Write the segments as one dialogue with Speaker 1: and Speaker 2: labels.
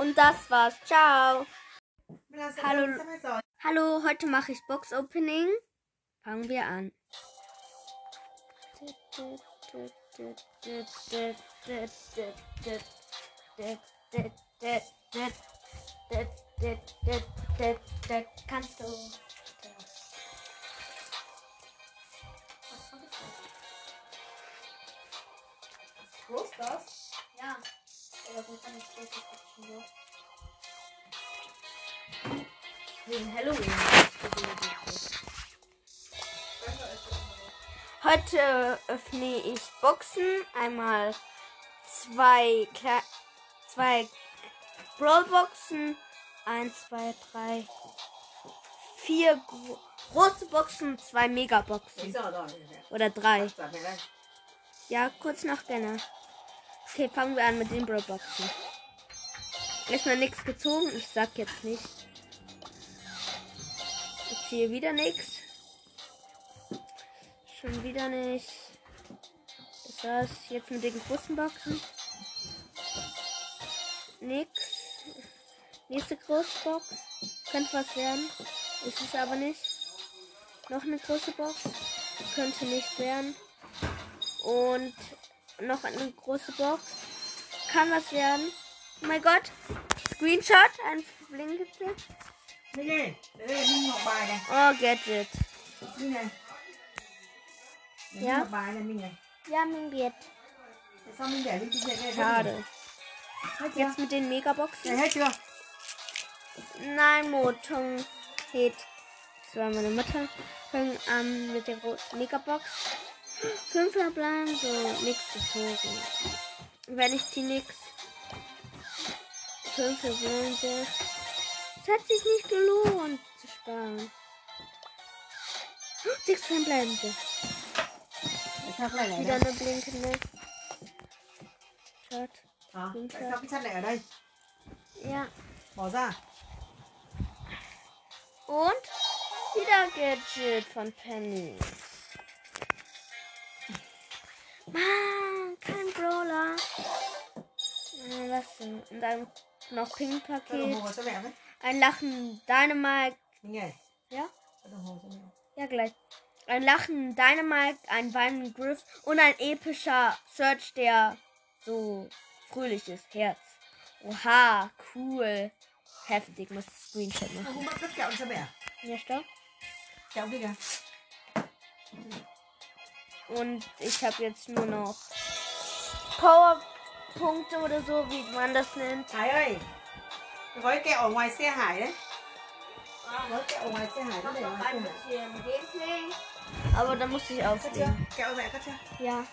Speaker 1: Und das war's. Ciao.
Speaker 2: Hallo.
Speaker 1: Hallo. Heute mache ich Box Opening. Fangen wir an. Kannst du.
Speaker 2: Ist das?
Speaker 1: Ja. Aber gut, dann ist das schon so. Wegen Halloween. Heute öffne ich Boxen. Einmal zwei, Kle zwei Brawlboxen. Eins, zwei, drei, vier gro große Boxen, zwei Megaboxen. Oder drei. Ja, kurz nach gerne. Okay, fangen wir an mit den Brawlboxen. Erstmal nichts gezogen. Ich sag jetzt nicht. Jetzt hier wieder nichts. Schon wieder nicht. Das war's jetzt mit den großen Boxen. Nix. Nächste Großbox. Könnte was werden. Ist es aber nicht. Noch eine große Box. Könnte nichts werden. Und noch eine große Box. Kann was werden. Oh mein Gott. Screenshot. Ein
Speaker 2: ơi, đây là Minh Ngọc Bài này.
Speaker 1: Oh, Gadget.
Speaker 2: Minh
Speaker 1: Ja.
Speaker 2: Bài này Minh này.
Speaker 1: Ja,
Speaker 2: trên đây?
Speaker 1: Schade.
Speaker 2: Chưa?
Speaker 1: Jetzt mit den Megaboxen.
Speaker 2: Hết chưa?
Speaker 1: Nein, Moton geht. Das war meine Mutter. Fangen an mit der Megabox. Fünf verbleiben, so nichts gezogen. Wenn ich ziehe nix. Fünf verbleibende. Es hat sich nicht gelohnt zu sparen. Sechs verbleibende.
Speaker 2: Sao cái này
Speaker 1: Wieder eine blinkende. Schaut.
Speaker 2: Hả? Tại sao cái ở đây?
Speaker 1: Ja.
Speaker 2: Bỏ ra.
Speaker 1: Und wieder Gadget von Penny. Mann, kein Brawler. Äh, Was denn? Und dann noch Ping-Paket. Ein Lachen Dynamite. Ja? Ja, gleich. Ein Lachen Dynamite, ein Weinen Griff und ein epischer Search, der so fröhlich ist. Herz. Oha, cool. Heftig, muss Screenshot machen. Ja, stopp.
Speaker 2: Kia kìa.
Speaker 1: Und ich habe jetzt nur noch Powerpunkte oder so, wie man das nennt.
Speaker 2: Hải ơi, cái gói kẹo ở ngoài xe Hải đấy. Gói kẹo ở ngoài xe Hải nó để ở ngoài xe Hải.
Speaker 1: bisschen Gameplay. Aber da musste ich aufstehen.
Speaker 2: Kẹo mẹ cất chưa?
Speaker 1: Ja.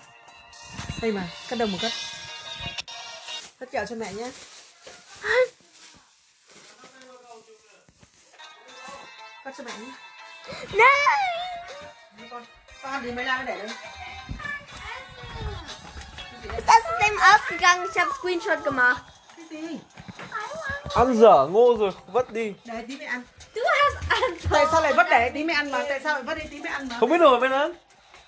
Speaker 2: Đây mà, cất đồng một cất. Cất kẹo cho mẹ nhé. Cất cho mẹ nhé. Đi con. Con ăn thì mấy la để đây.
Speaker 1: Ist das dem ausgegangen? Ich habe Screenshot gemacht.
Speaker 3: Ăn dở ngô rồi, vất đi.
Speaker 2: Để tí mẹ ăn.
Speaker 1: Du hast Antwort.
Speaker 2: Tại sao lại vất để tí mẹ ăn mà? Tại sao lại vất đi tí mẹ ăn mà?
Speaker 3: Không biết rồi bên ăn.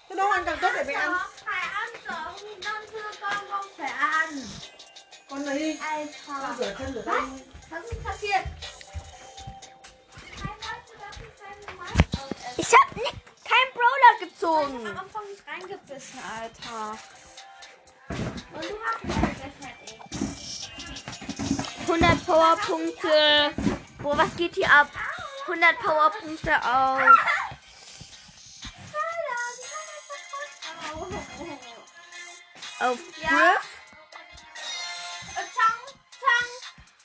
Speaker 2: Cái nấu ăn càng tốt để mẹ ăn.
Speaker 1: Phải ăn rồi, non thưa con không phải ăn.
Speaker 2: Con lấy đi. Con
Speaker 1: Alter.
Speaker 2: rửa chân rửa tay.
Speaker 1: Was ist passiert? Ich Brawler gezogen.
Speaker 4: am Anfang nicht reingebissen, Alter.
Speaker 1: Und du hast mich fertig. 100 Powerpunkte. Boah, was geht hier ab? 100 Powerpunkte auf. Auf Griff.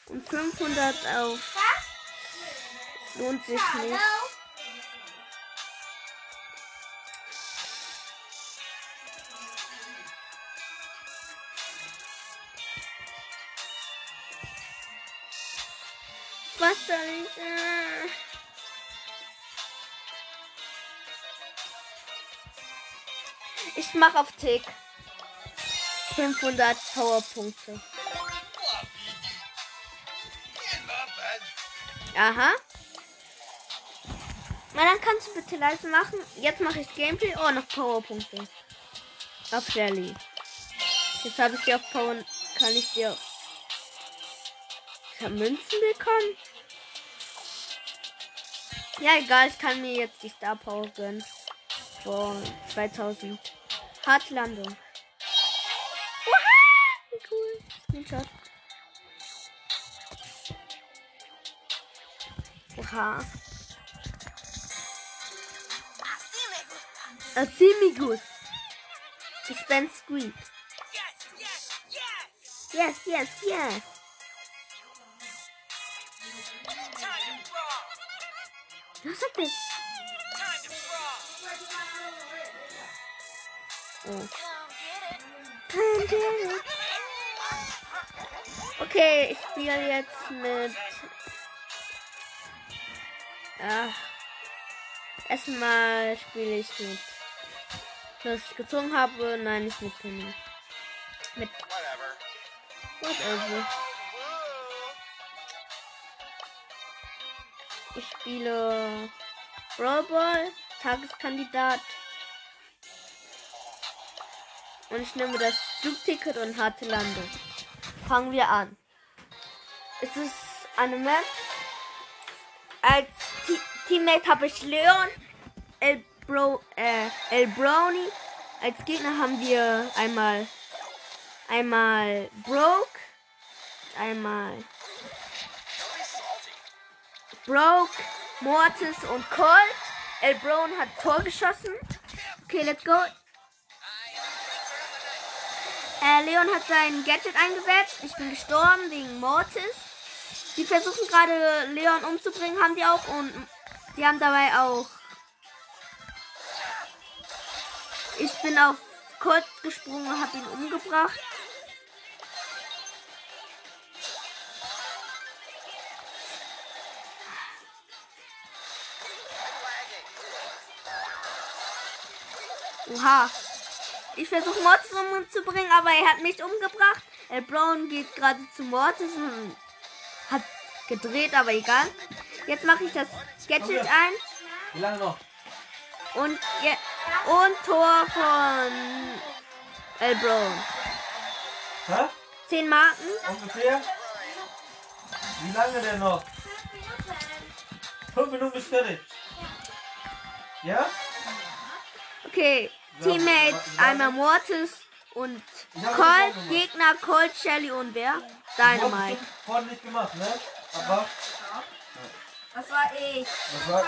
Speaker 1: Und 500 auf. Lohnt sich nicht. Was soll ich? Äh? Ich mach auf Tick. 500 Powerpunkte. Aha. Na dann kannst du bitte leise machen. Jetzt mache ich Gameplay. Oh, noch Powerpunkte. Auf Shelly. Jetzt habe ich die auf Power. Kann ich dir. Habe Münzen bekommen. Ja, egal, ich kann mir jetzt die Star Power gönnen. Von 2000. Harte Landung. Oha! Wie cool. Screenshot. Oha. Asimigus. Ich bin Squeak. Yes, yes, yes. Was hat das? Oh. Okay, ich spiele jetzt mit. Ach. Erstmal spiele ich mit. Was ich gezogen habe. Nein, nicht mit Penny. Mit. Whatever. Ich spiele Brawl Tageskandidat. Und ich nehme das Flugticket und harte Lande. Fangen wir an. Es ist eine Map. Als T Teammate habe ich Leon, El, Bro, äh, El Brownie. Als Gegner haben wir einmal einmal Broke, einmal Broke, Mortis und Colt. El Brown hat Tor geschossen. Okay, let's go. Äh, Leon hat sein Gadget eingesetzt. Ich bin gestorben wegen Mortis. Die versuchen gerade Leon umzubringen, haben die auch. Und die haben dabei auch. Ich bin auf Colt gesprungen und habe ihn umgebracht. Oha. Ich versuche Mortis umzubringen, aber er hat mich umgebracht. El Brown geht gerade zu Mortis und hat gedreht, aber egal. Jetzt mache ich das Gadget ein.
Speaker 3: Wie lange noch?
Speaker 1: Und, je und Tor von El Brown.
Speaker 3: Hä?
Speaker 1: 10 Marken.
Speaker 3: Ungefähr? Wie lange denn noch? Fünf Minuten bis fertig. Ja?
Speaker 1: Okay.
Speaker 3: Ja,
Speaker 1: Teammates einmal Mortis und Colt. Gegner Colt, Shelly und wer? Dynamite.
Speaker 3: Vorhin nicht gemacht, ne? Aber
Speaker 4: Das war ich.
Speaker 3: das war,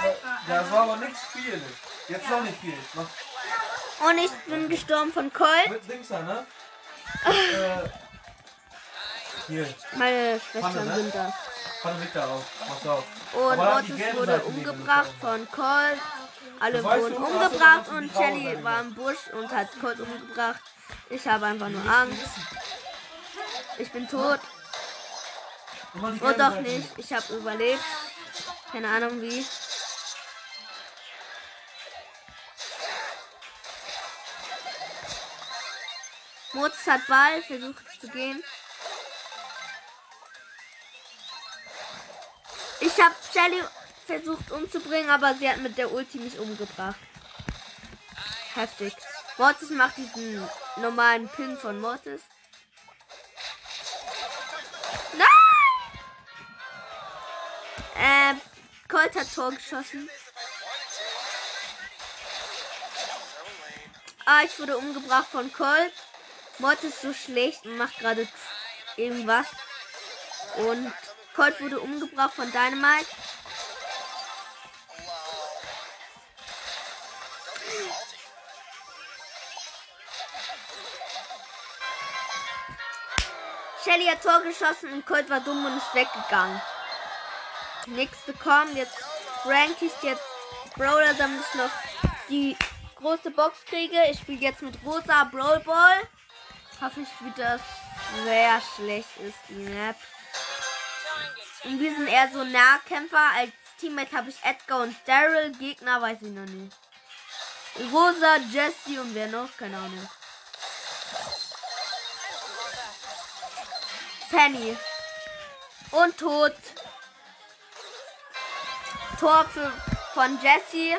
Speaker 3: das war aber nichts Spiel. Jetzt noch nicht viel. Mach
Speaker 1: Und ich bin gestorben von Colt.
Speaker 3: mit Dings da, ne? äh, hier,
Speaker 1: Meine Schwestern
Speaker 3: Pfanne, ne?
Speaker 1: sind das.
Speaker 3: fahr Weg darauf. Mach's auf.
Speaker 1: Und Mortis wurde umgebracht von Colt. Alle wurden umgebracht und Shelly war im Busch und hat Colt umgebracht. Ich habe einfach nur Angst. Ich bin tot.
Speaker 3: Und
Speaker 1: Oh doch nicht. Ich habe überlebt. Keine Ahnung wie. Mozart hat Ball, versucht zu gehen. Ich habe Shelly versucht umzubringen, aber sie hat mit der Ulti mich umgebracht. Heftig. Mortis macht diesen normalen Pin von Mortis. Nein! Ähm, Colt hat Tor geschossen. Ah, ich wurde umgebracht von Colt. Mord ist so schlecht und macht gerade irgendwas. Und Colt wurde umgebracht von Dynamite. Shelly hat Tor geschossen und Colt war dumm und ist weggegangen. Nichts bekommen. Jetzt rank ich jetzt Brawler, damit ich noch die große Box kriege. Ich spiele jetzt mit rosa Brawl Ball. Hoffe ich, wie das sehr schlecht ist, die Map. Und wir sind eher so Nahkämpfer. Als Teammate habe ich Edgar und Daryl. Gegner weiß ich noch nicht. Rosa, Jesse und wer noch? Keine Ahnung. Penny. Und tot. Tor für, von Jesse.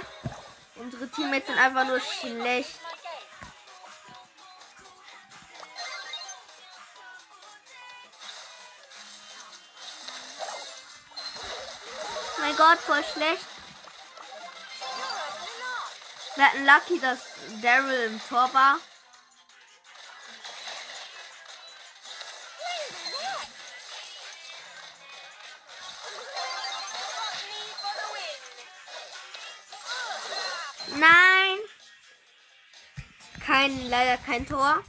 Speaker 1: Unsere Teammates sind einfach nur schlecht. Mein Gott, voll schlecht. Wir hatten Lucky, dass Daryl im Tor war. kein, leider kein Tor.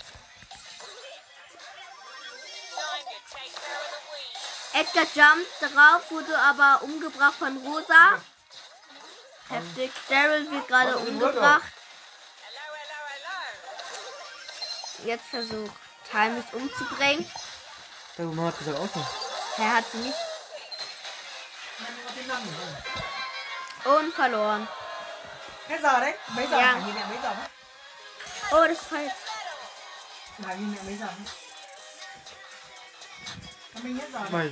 Speaker 1: Edgar jumpt drauf, wurde aber umgebracht von Rosa. Heftig. Daryl wird gerade umgebracht. Jetzt versucht Time ist umzubringen.
Speaker 5: Der Mann hat gesagt auch noch.
Speaker 1: Er hat sie nicht. Und verloren.
Speaker 2: Ja.
Speaker 1: Oh, das ist falsch.
Speaker 3: 7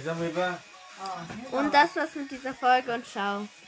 Speaker 3: giờ 13.
Speaker 2: Ờ, hết giờ.
Speaker 1: Und das war's mit dieser Folge und ciao.